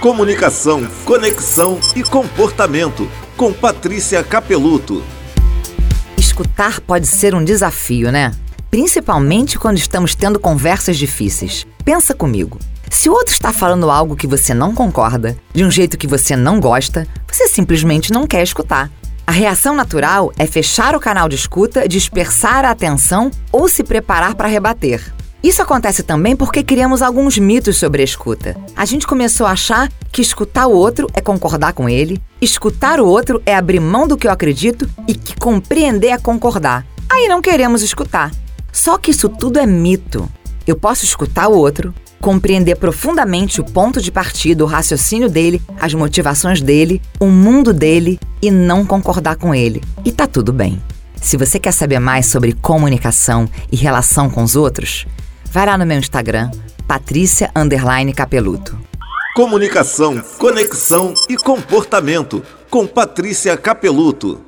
Comunicação, conexão e comportamento. Com Patrícia Capeluto. Escutar pode ser um desafio, né? Principalmente quando estamos tendo conversas difíceis. Pensa comigo. Se o outro está falando algo que você não concorda, de um jeito que você não gosta, você simplesmente não quer escutar. A reação natural é fechar o canal de escuta, dispersar a atenção ou se preparar para rebater. Isso acontece também porque criamos alguns mitos sobre a escuta. A gente começou a achar que escutar o outro é concordar com ele, escutar o outro é abrir mão do que eu acredito e que compreender é concordar. Aí não queremos escutar. Só que isso tudo é mito. Eu posso escutar o outro, compreender profundamente o ponto de partida, o raciocínio dele, as motivações dele, o mundo dele e não concordar com ele. E tá tudo bem. Se você quer saber mais sobre comunicação e relação com os outros, vai lá no meu Instagram, Patrícia Capeluto. Comunicação, conexão e comportamento com Patrícia Capeluto.